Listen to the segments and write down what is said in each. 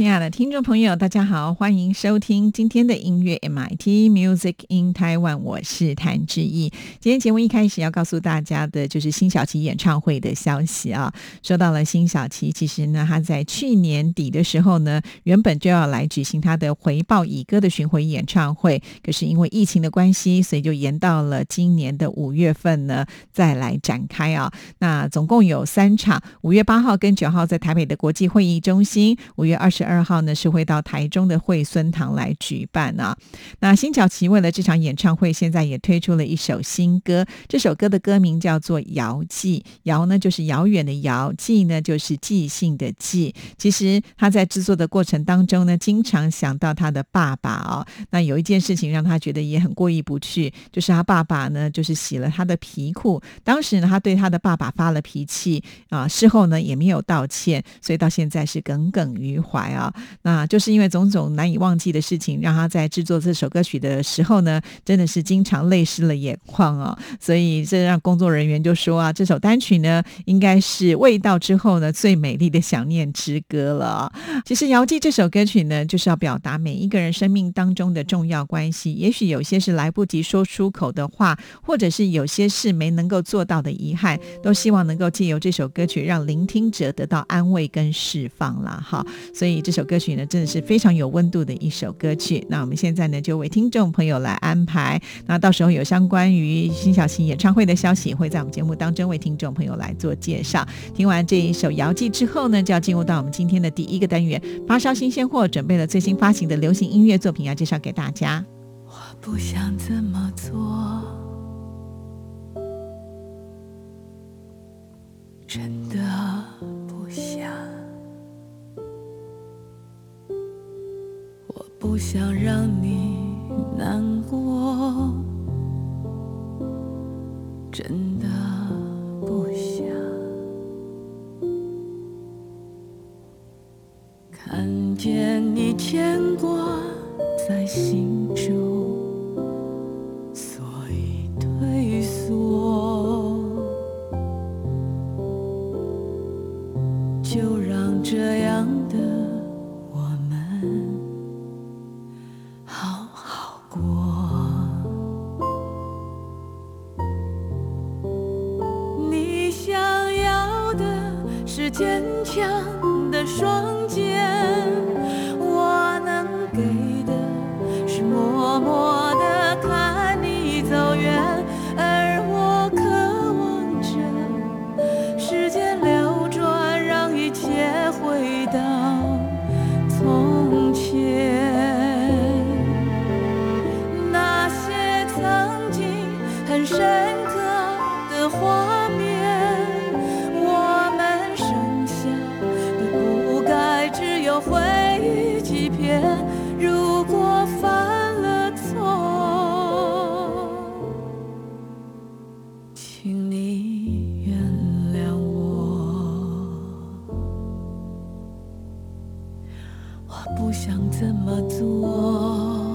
亲爱的听众朋友，大家好，欢迎收听今天的音乐 MIT Music in Taiwan，我是谭志毅。今天节目一开始要告诉大家的就是辛晓琪演唱会的消息啊。说到了辛晓琪，其实呢，他在去年底的时候呢，原本就要来举行他的回报以歌的巡回演唱会，可是因为疫情的关系，所以就延到了今年的五月份呢再来展开啊。那总共有三场，五月八号跟九号在台北的国际会议中心，五月二十。二号呢是会到台中的惠孙堂来举办啊。那辛晓琪为了这场演唱会，现在也推出了一首新歌。这首歌的歌名叫做《遥寄》，遥呢就是遥远的遥，记呢就是记性的记。其实他在制作的过程当中呢，经常想到他的爸爸啊。那有一件事情让他觉得也很过意不去，就是他爸爸呢就是洗了他的皮裤。当时呢他对他的爸爸发了脾气啊，事后呢也没有道歉，所以到现在是耿耿于怀啊。啊，那就是因为种种难以忘记的事情，让他在制作这首歌曲的时候呢，真的是经常泪湿了眼眶啊。所以这让工作人员就说啊，这首单曲呢，应该是味道之后呢最美丽的想念之歌了。其实《遥记》这首歌曲呢，就是要表达每一个人生命当中的重要关系。也许有些是来不及说出口的话，或者是有些事没能够做到的遗憾，都希望能够借由这首歌曲，让聆听者得到安慰跟释放了哈。所以。这这首歌曲呢，真的是非常有温度的一首歌曲。那我们现在呢，就为听众朋友来安排。那到时候有相关于辛晓琪演唱会的消息，会在我们节目当中为听众朋友来做介绍。听完这一首《遥记》之后呢，就要进入到我们今天的第一个单元——发烧新鲜货，准备了最新发行的流行音乐作品要介绍给大家。我不想这么做，真的不想。不想让你难过，真的不想。看见你牵挂在心不想怎么做。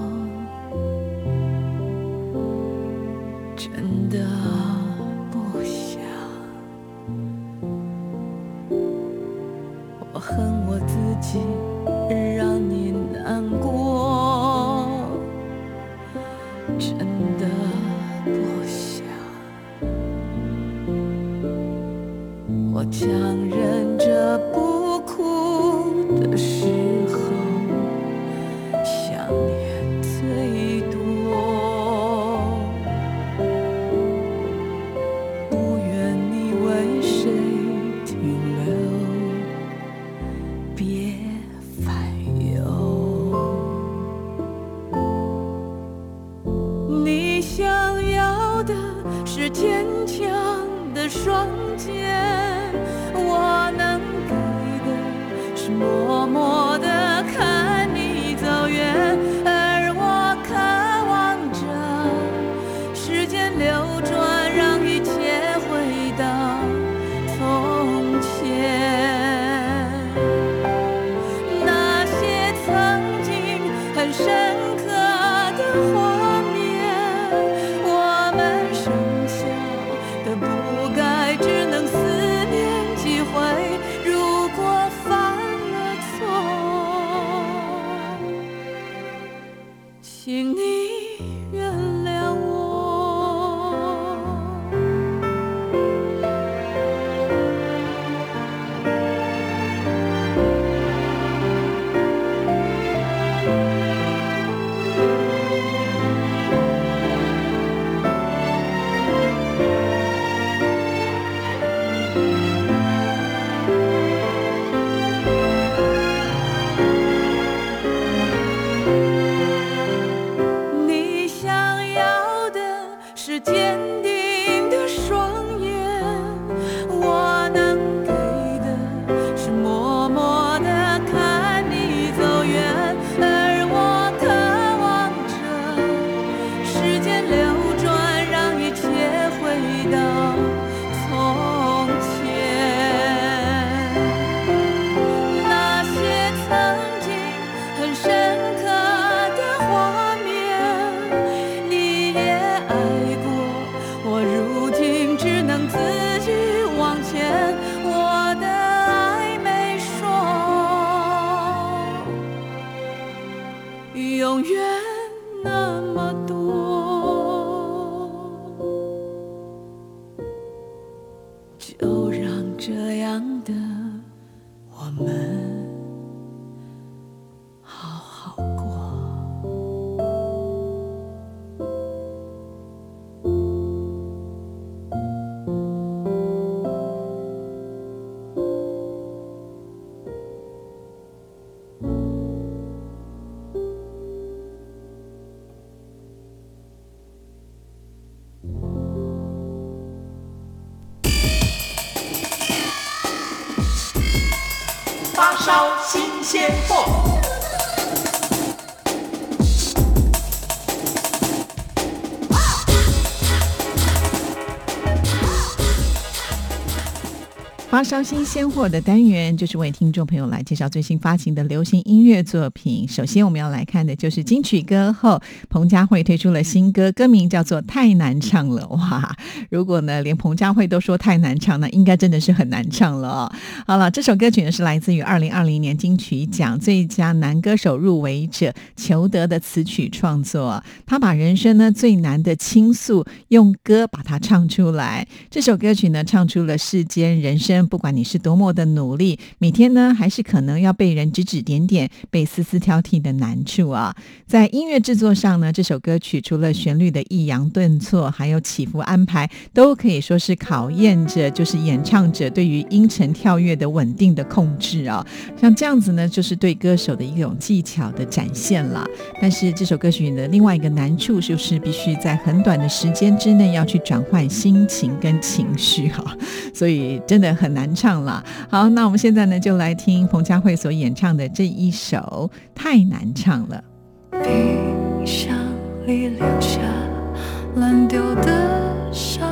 烧新鲜货。发烧新鲜货的单元，就是为听众朋友来介绍最新发行的流行音乐作品。首先，我们要来看的就是金曲歌后彭佳慧推出了新歌，歌名叫做《太难唱了》。哇，如果呢连彭佳慧都说太难唱，那应该真的是很难唱了。好了，这首歌曲呢是来自于二零二零年金曲奖最佳男歌手入围者裘德的词曲创作。他把人生呢最难的倾诉用歌把它唱出来。这首歌曲呢唱出了世间人生，不管你是多么的努力，每天呢还是可能要被人指指点点、被丝丝挑剔的难处啊。在音乐制作上呢，这首歌曲除了旋律的抑扬顿挫，还有起伏安排，都可以说是考验着就是演唱者对于音程跳跃的稳定的控制啊。像这样子呢，就是对歌手的一种技巧的展现啦。但是这首歌曲的另外一个难处就是必须在很短的时间之内要去转换心情跟情绪哈，所以真的很难唱啦。好，那我们现在呢就来听彭佳慧所演唱的这一首《太难唱了》。冰箱里留下烂掉的沙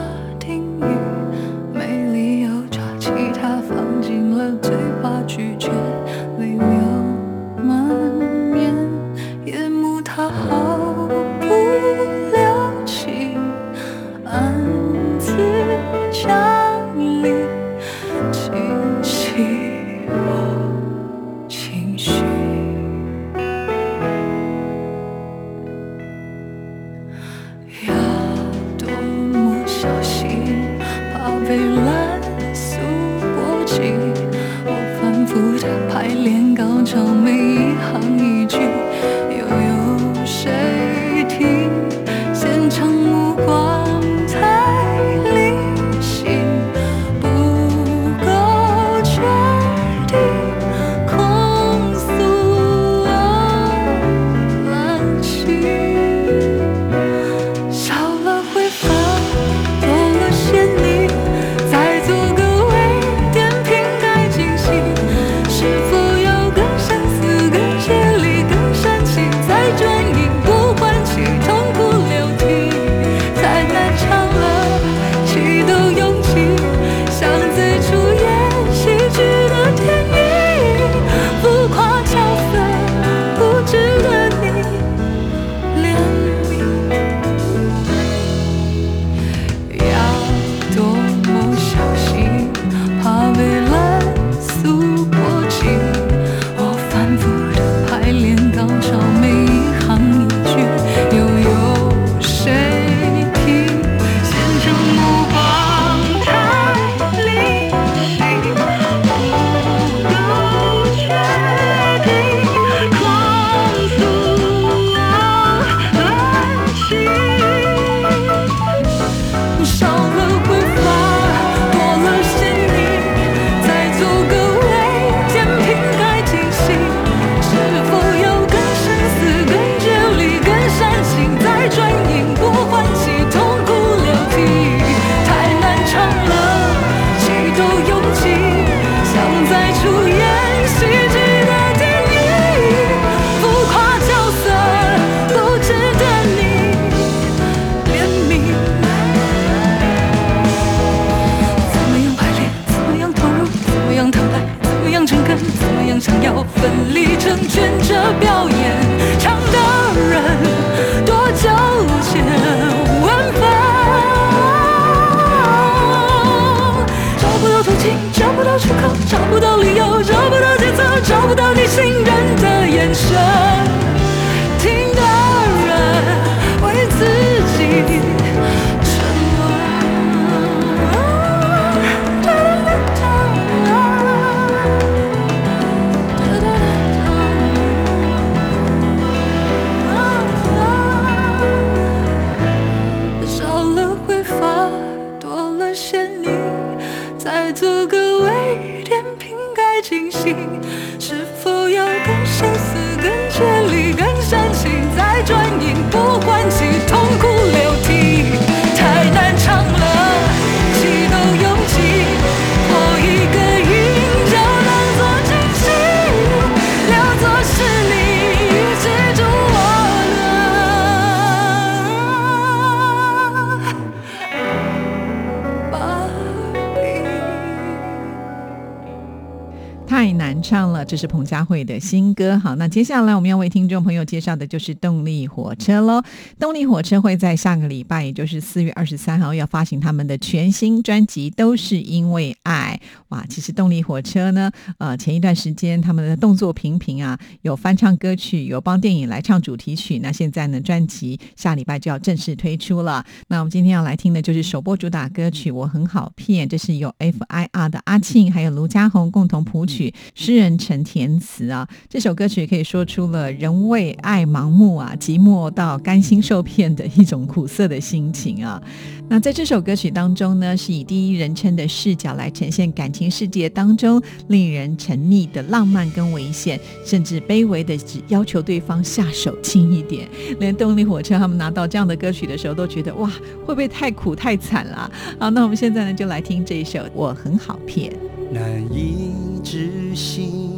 这是彭佳慧的新歌。好，那接下来我们要为听众朋友介绍的就是动力火车喽。动力火车会在下个礼拜，也就是四月二十三号要发行他们的全新专辑《都是因为爱》。哇，其实动力火车呢，呃，前一段时间他们的动作频频啊，有翻唱歌曲，有帮电影来唱主题曲。那现在呢，专辑下礼拜就要正式推出了。那我们今天要来听的就是首播主打歌曲《我很好骗》，这是由 F.I.R 的阿庆还有卢家宏共同谱曲，诗人陈填词啊。这首歌曲可以说出了人为爱盲目啊，寂寞到甘心受骗的一种苦涩的心情啊。那在这首歌曲当中呢，是以第一人称的视角来呈现感情世界当中令人沉溺的浪漫跟危险，甚至卑微的只要求对方下手轻一点。连动力火车他们拿到这样的歌曲的时候，都觉得哇，会不会太苦太惨了？好，那我们现在呢，就来听这一首《我很好骗》。难以置信，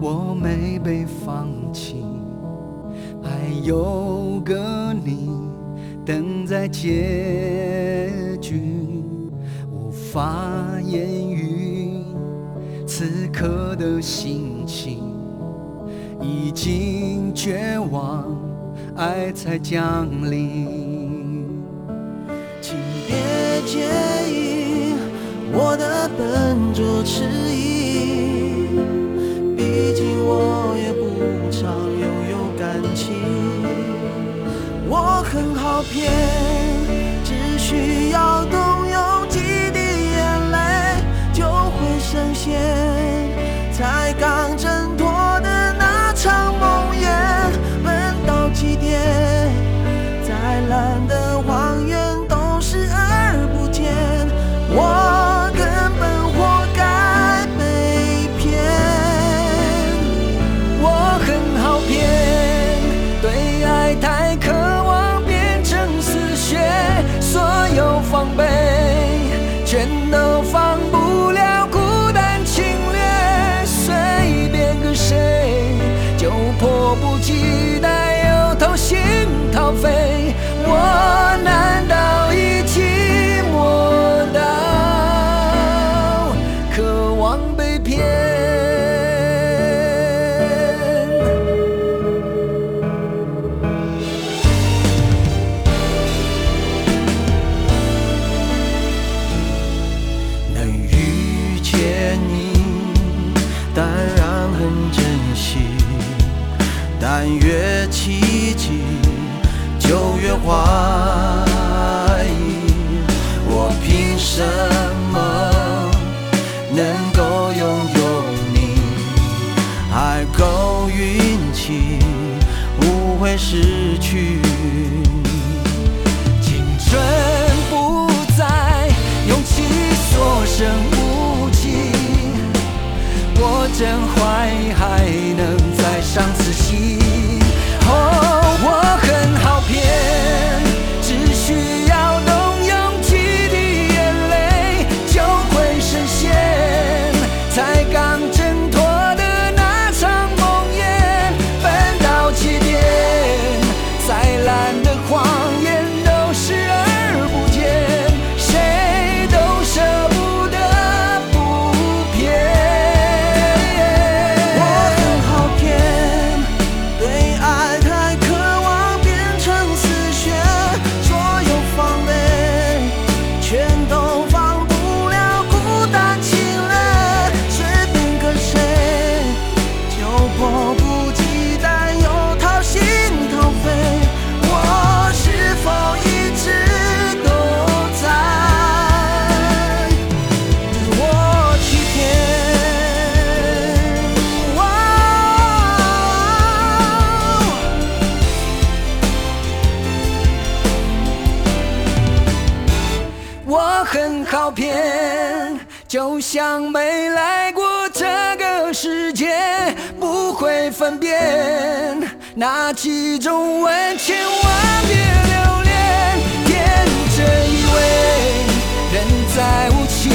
我没被放弃，还有个你等在结局，无法言语此刻的心情，已经绝望，爱才降临。请别介意我的笨拙迟疑，情。我很好骗，只需要动用几滴眼泪就会深陷，那几种吻，千万别留恋。天真以为人在无情，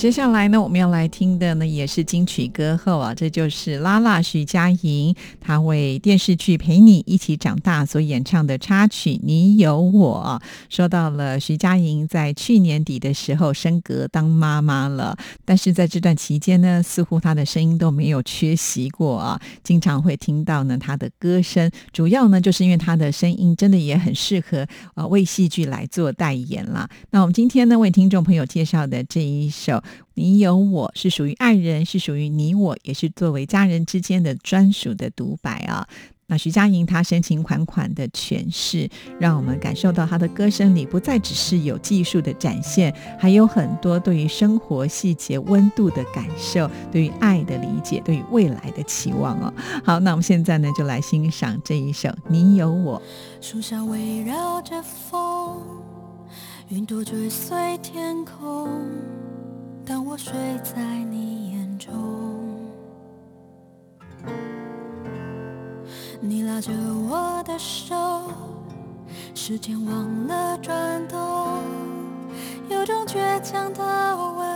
接下来呢，我们要来听的呢，也是金曲歌后啊，这就是拉拉徐佳莹，他为电视剧《陪你一起长大》所演唱的插曲《你有我》。说到了徐佳莹在去年底的时候升格当妈妈了，但是在这段期间呢，似乎她的声音都没有缺席过啊，经常会听到呢她的歌声，主要呢就是因为她的声音真的也很适合呃为戏剧来做代言啦。那我们今天呢为听众朋友介绍的这一首。你有我是属于爱人，是属于你我，也是作为家人之间的专属的独白啊。那徐佳莹她深情款款的诠释，让我们感受到她的歌声里不再只是有技术的展现，还有很多对于生活细节温度的感受，对于爱的理解，对于未来的期望哦。好，那我们现在呢就来欣赏这一首《你有我》。树下围绕着风，云朵追随天空。当我睡在你眼中，你拉着我的手，时间忘了转动，有种倔强的温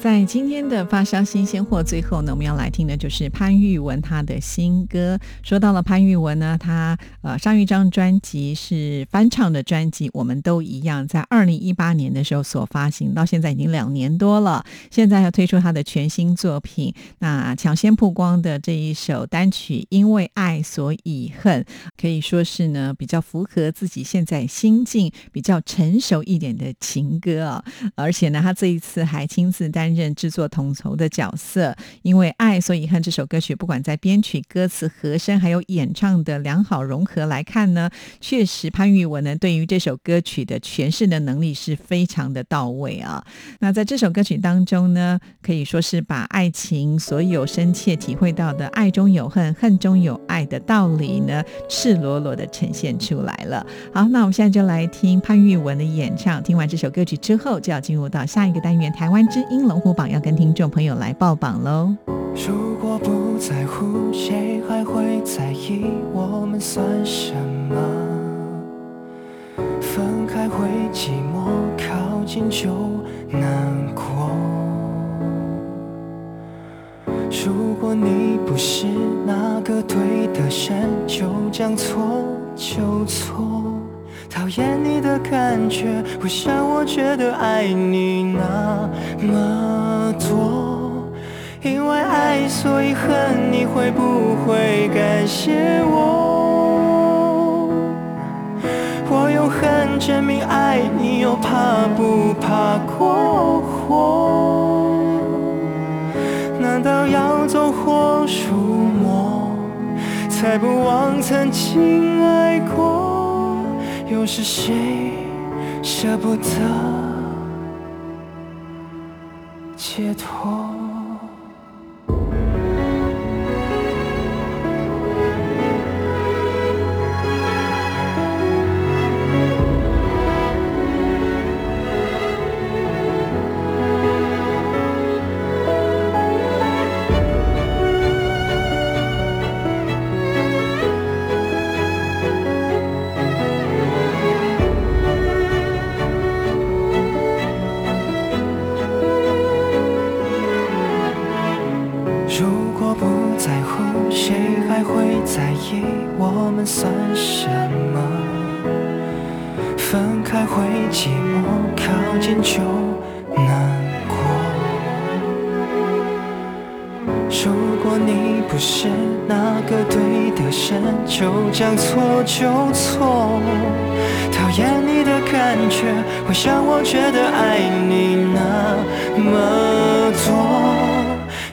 在今天的发烧新鲜货，最后呢，我们要来听的就是潘玉文他的新歌。说到了潘玉文呢，他呃上一张专辑是翻唱的专辑，我们都一样，在二零一八年的时候所发行，到现在已经两年多了。现在要推出他的全新作品，那抢先曝光的这一首单曲《因为爱所以恨》，可以说是呢比较符合自己现在心境、比较成熟一点的情歌啊。而且呢，他这一次还亲自担任制作统筹的角色。因为爱所以恨这首歌曲，不管在编曲、歌词、和声，还有演唱的良好融合来看呢，确实潘玉文呢对于这首歌曲的诠释的能力是非常的到位啊。那在这首歌曲当中呢，可以说是把爱情所有深切体会到的爱中有恨、恨中有爱的道理呢，赤裸裸的呈现出来了。好，那我们现在就来听潘玉文的演唱。听完这首歌曲之后，就要进入到下一个单元——台湾之音龙木榜要跟听众朋友来报榜喽。如果不在乎谁还会在意我们算什么分开会寂寞靠近就难过。如果你不是那个对的人就将错就错。讨厌你的感觉，会让我觉得爱你那么多。因为爱，所以恨，你会不会感谢我？我用恨证明爱你，又怕不怕过火？难道要走火入魔，才不忘曾经爱过？又是谁舍不得解脱？厌你的感觉，会让我觉得爱你那么多。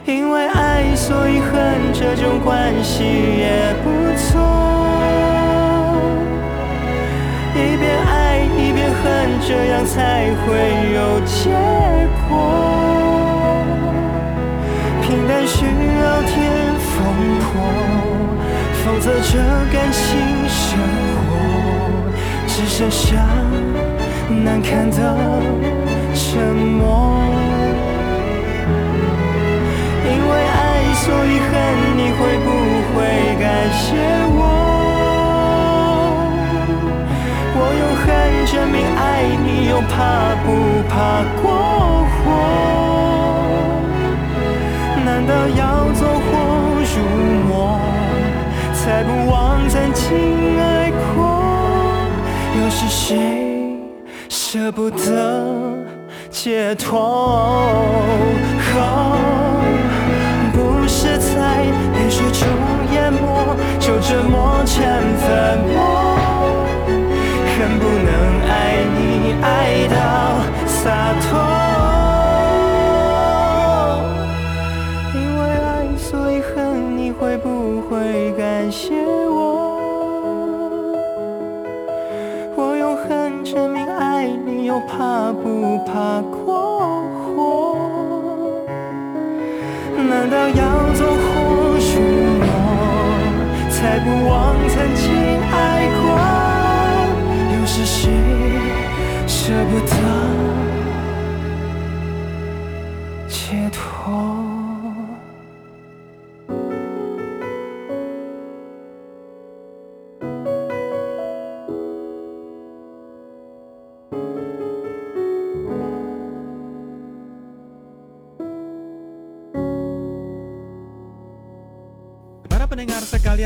因为爱，所以恨，这种关系也不错。一边爱一边恨，这样才会有结果。平淡需要天风破，否则这感情生只剩下难堪的沉默。因为爱，所以恨，你会不会感谢我？我用恨证明爱你，又怕不怕过火？难道要走火入魔，才不忘曾经爱过？又是谁舍不得解脱？不是在泪水中淹没，就这么成粉末。恨不能爱你爱到洒脱。怕不怕过火？难道要走火入魔，才不忘曾经爱过？又是谁舍不得解脱？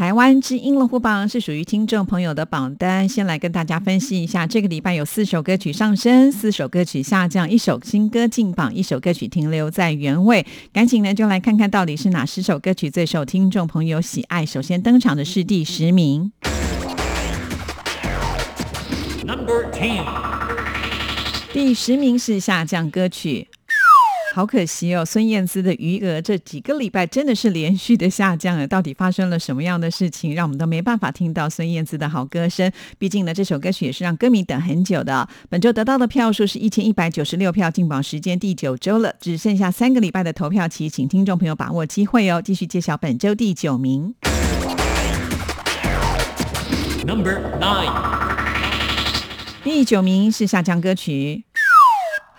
台台湾之音乐户榜是属于听众朋友的榜单，先来跟大家分析一下。这个礼拜有四首歌曲上升，四首歌曲下降，一首新歌进榜，一首歌曲停留在原位。赶紧呢，就来看看到底是哪十首歌曲最受听众朋友喜爱。首先登场的是第十名，Number ten. 第十名是下降歌曲。好可惜哦，孙燕姿的《余额》这几个礼拜真的是连续的下降了。到底发生了什么样的事情，让我们都没办法听到孙燕姿的好歌声？毕竟呢，这首歌曲也是让歌迷等很久的。本周得到的票数是一千一百九十六票，进榜时间第九周了，只剩下三个礼拜的投票期，请听众朋友把握机会哦。继续揭晓本周第九名。Number nine. 第九名是下降歌曲。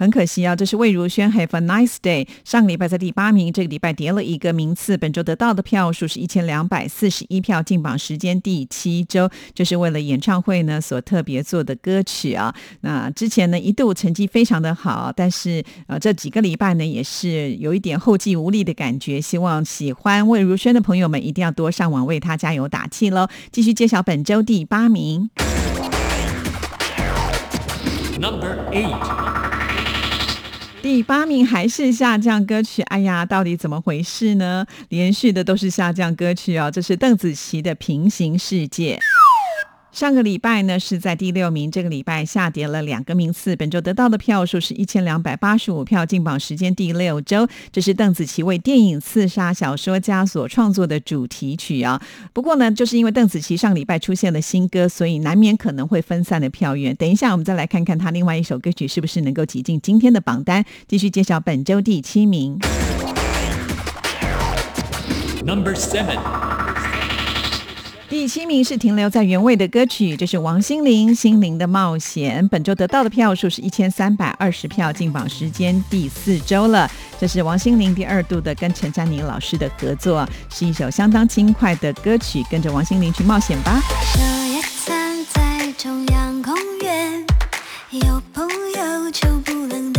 很可惜啊，这是魏如萱《Have a Nice Day》。上个礼拜在第八名，这个礼拜跌了一个名次。本周得到的票数是一千两百四十一票，进榜时间第七周，这是为了演唱会呢所特别做的歌曲啊。那之前呢一度成绩非常的好，但是呃这几个礼拜呢也是有一点后继无力的感觉。希望喜欢魏如萱的朋友们一定要多上网为她加油打气喽！继续揭晓本周第八名。Number eight. 第八名还是下降歌曲，哎呀，到底怎么回事呢？连续的都是下降歌曲哦，这是邓紫棋的《平行世界》。上个礼拜呢是在第六名，这个礼拜下跌了两个名次。本周得到的票数是一千两百八十五票，进榜时间第六周。这是邓紫棋为电影《刺杀小说家》所创作的主题曲啊。不过呢，就是因为邓紫棋上礼拜出现了新歌，所以难免可能会分散的票源。等一下我们再来看看她另外一首歌曲是不是能够挤进今天的榜单。继续揭晓本周第七名。Number seven. 第七名是停留在原位的歌曲，这是王心凌《心灵的冒险》。本周得到的票数是一千三百二十票，进榜时间第四周了。这是王心凌第二度的跟陈珊妮老师的合作，是一首相当轻快的歌曲，跟着王心凌去冒险吧。在中央公园，有朋友就不能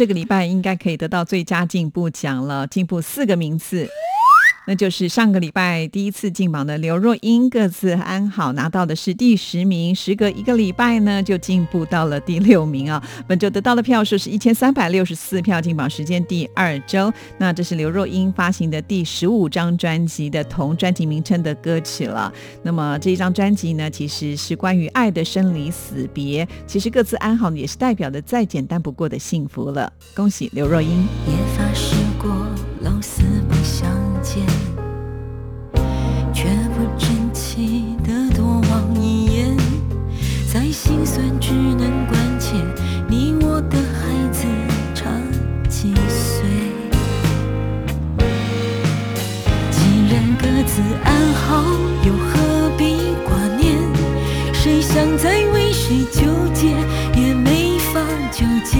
这个礼拜应该可以得到最佳进步奖了，进步四个名次。那就是上个礼拜第一次进榜的刘若英，各自安好，拿到的是第十名。时隔一个礼拜呢，就进步到了第六名啊。本周得到的票数是一千三百六十四票，进榜时间第二周。那这是刘若英发行的第十五张专辑的同专辑名称的歌曲了。那么这一张专辑呢，其实是关于爱的生离死别。其实各自安好也是代表的再简单不过的幸福了。恭喜刘若英。过老死不相见，却不争气的多望一眼，再心酸只能关切你我的孩子差几岁。既然各自安好，又何必挂念？谁想再为谁纠结，也没法纠结。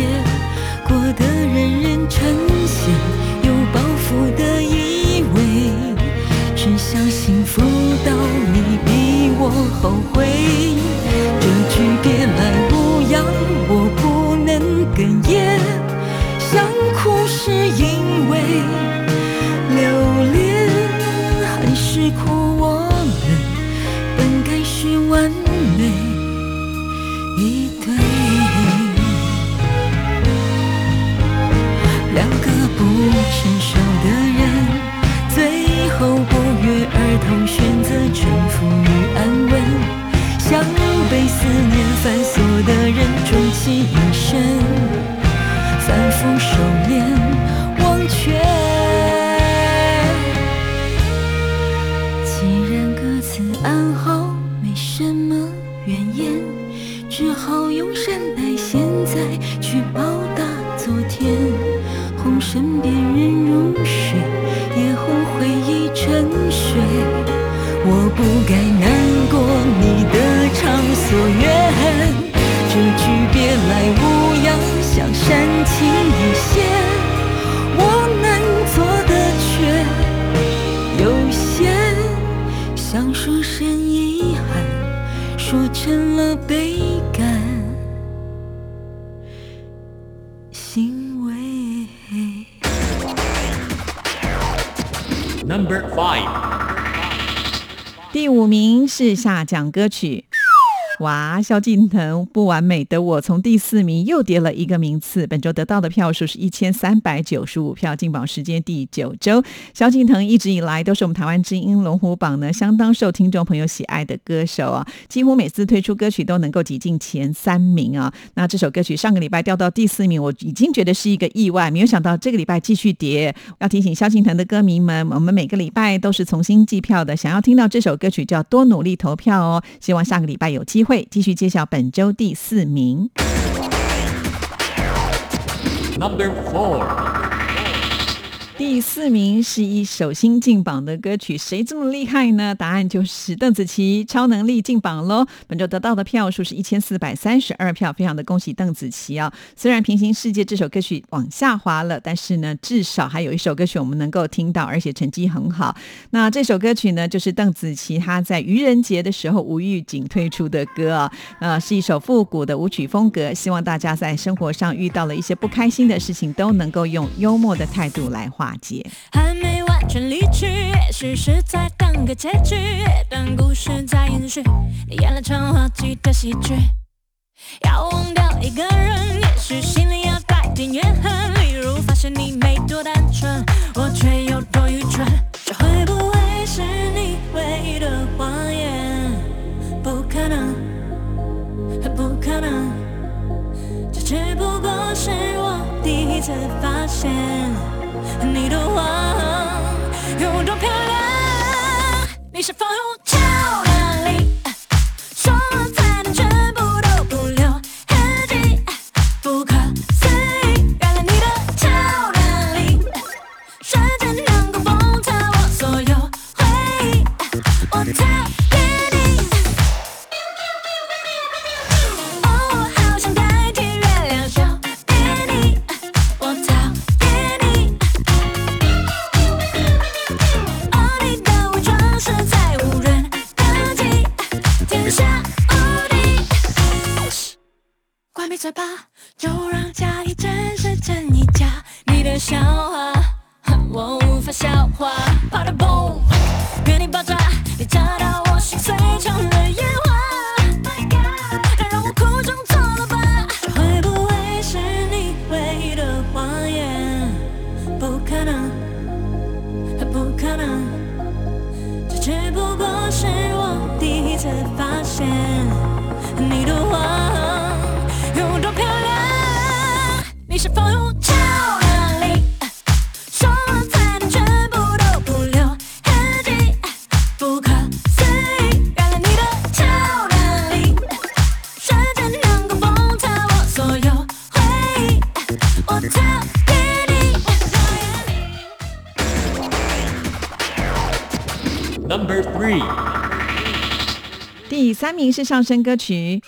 过得人人称羡，到你比我后悔这句别来无恙我不能哽咽想哭是因为留恋还是哭我们本该是完美一对两个不成熟的思念繁琐的人，终其一生反复收敛。试下讲歌曲。哇，萧敬腾不完美的我从第四名又跌了一个名次，本周得到的票数是一千三百九十五票，进榜时间第九周。萧敬腾一直以来都是我们台湾之音龙虎榜呢相当受听众朋友喜爱的歌手啊，几乎每次推出歌曲都能够挤进前三名啊。那这首歌曲上个礼拜掉到第四名，我已经觉得是一个意外，没有想到这个礼拜继续跌。要提醒萧敬腾的歌迷们，我们每个礼拜都是重新计票的，想要听到这首歌曲就要多努力投票哦。希望下个礼拜有机会会继续揭晓本周第四名。Number four. 第四名是一首新进榜的歌曲，谁这么厉害呢？答案就是邓紫棋，《超能力》进榜喽。本周得到的票数是一千四百三十二票，非常的恭喜邓紫棋啊！虽然《平行世界》这首歌曲往下滑了，但是呢，至少还有一首歌曲我们能够听到，而且成绩很好。那这首歌曲呢，就是邓紫棋她在愚人节的时候无预警推出的歌啊，呃，是一首复古的舞曲风格。希望大家在生活上遇到了一些不开心的事情，都能够用幽默的态度来化解。还没完全离去，也许是在等个结局，但故事在延续，你演了场滑稽的喜剧。要忘掉一个人，也许心里要带点怨恨，例如发现你没多单纯，我却有多愚蠢。这会不会是你唯一的谎言？不可能，不可能，这只不过是我第一次发现。你的谎有多漂亮？你是否第三名是上升歌曲。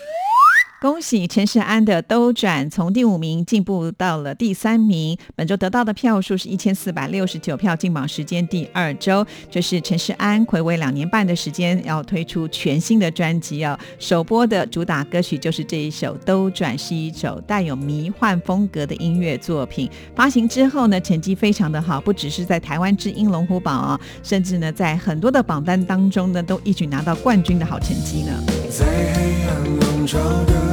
恭喜陈世安的兜转，从第五名进步到了第三名。本周得到的票数是一千四百六十九票，进榜时间第二周。这是陈世安暌违两年半的时间，要推出全新的专辑哦。首播的主打歌曲就是这一首《兜转》，是一首带有迷幻风格的音乐作品。发行之后呢，成绩非常的好，不只是在台湾之音龙虎榜啊、甚至呢在很多的榜单当中呢，都一举拿到冠军的好成绩呢。在黑暗笼罩的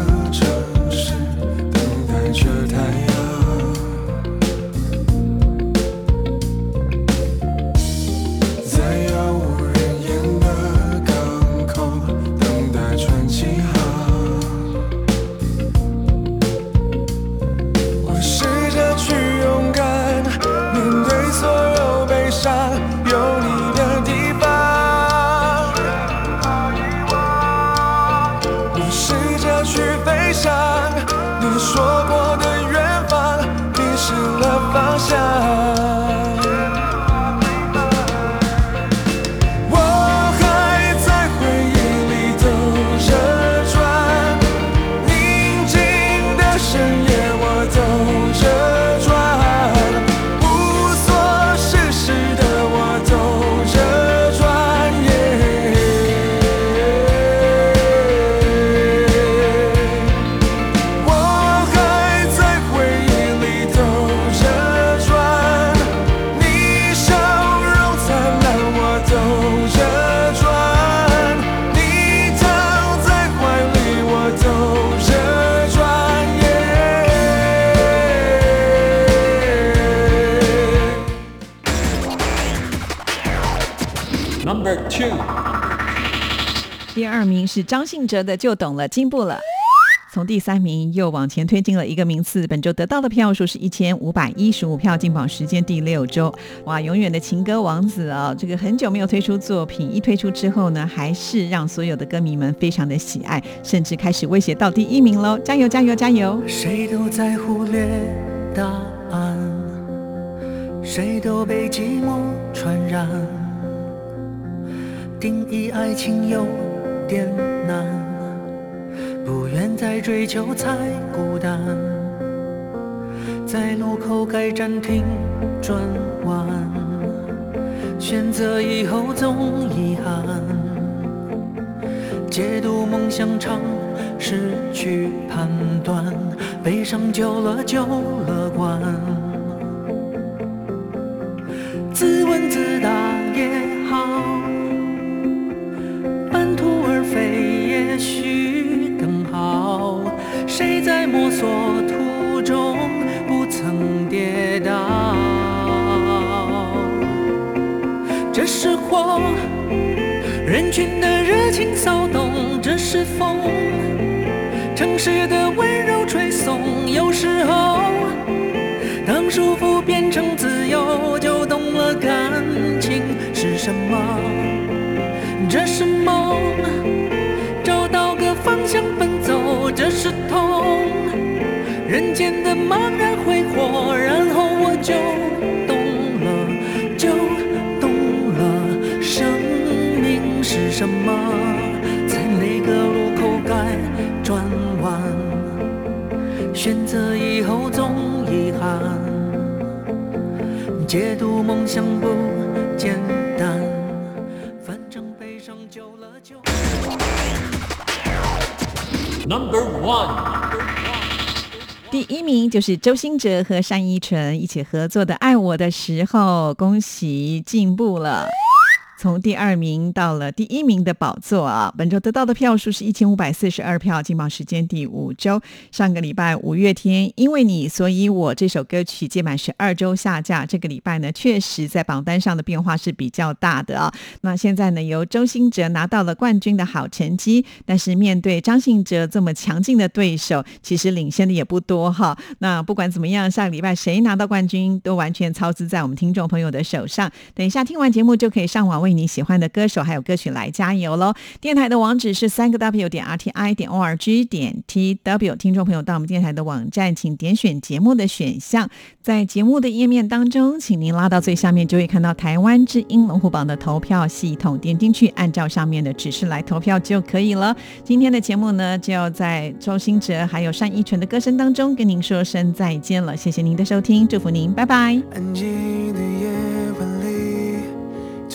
是张信哲的《就懂了》，进步了。从第三名又往前推进了一个名次，本周得到的票数是一千五百一十五票，进榜时间第六周。哇，永远的情歌王子啊！这个很久没有推出作品，一推出之后呢，还是让所有的歌迷们非常的喜爱，甚至开始威胁到第一名喽！加油，加油，加油！谁都在忽略答案，谁都被寂寞传染，定义爱情有点难。不愿再追求才孤单，在路口该暂停转弯，选择以后总遗憾，解读梦想场失去判断，悲伤久了就乐观，群的热情骚动；这是风，城市的温柔吹送。有时候，当束缚变成自由，就懂了感情是什么。这是梦，找到个方向奔走，这是痛。人间的茫然挥霍，然后什么，在哪个路口该转弯，选择以后总遗憾，解读梦想不简单，反正悲伤久了就。Number one，第一名就是周兴哲和单依纯一起合作的《爱我的时候》，恭喜进步了。从第二名到了第一名的宝座啊！本周得到的票数是一千五百四十二票，进榜时间第五周。上个礼拜五月天《因为你所以我》这首歌曲届满十二周下架，这个礼拜呢确实在榜单上的变化是比较大的啊。那现在呢由周兴哲拿到了冠军的好成绩，但是面对张信哲这么强劲的对手，其实领先的也不多哈。那不管怎么样，下个礼拜谁拿到冠军都完全操之在我们听众朋友的手上。等一下听完节目就可以上网问为你喜欢的歌手还有歌曲来加油喽！电台的网址是三个 W 点 R T I 点 O R G 点 T W。听众朋友到我们电台的网站，请点选节目的选项，在节目的页面当中，请您拉到最下面，就会看到台湾之音龙虎榜的投票系统，点进去，按照上面的指示来投票就可以了。今天的节目呢，就要在周兴哲还有单依纯的歌声当中跟您说声再见了，谢谢您的收听，祝福您，拜拜。安静的夜晚里，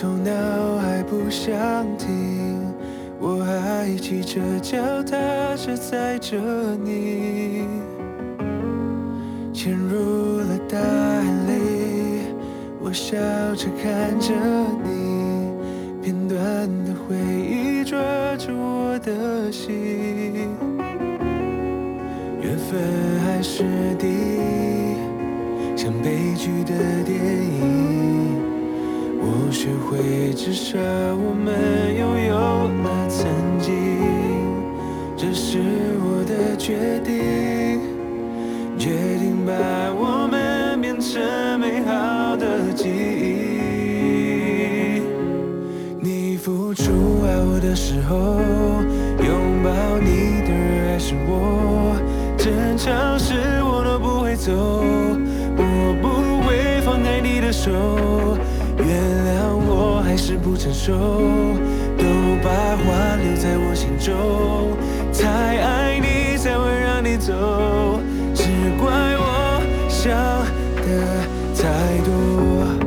头脑还不想停，我还骑着脚踏车载着你，潜入了大海里，我笑着看着你，片段的回忆抓住我的心，缘分还是敌。像悲剧的电影，学会至少我们拥有了曾经，这是我的决定，决定把我们变成美好的记忆。你付出爱我的时候，拥抱你的爱是我，争吵时我都不会走。我不会放开你的手，原谅我还是不成熟，都把话留在我心中，太爱你才会让你走，只怪我想的太多。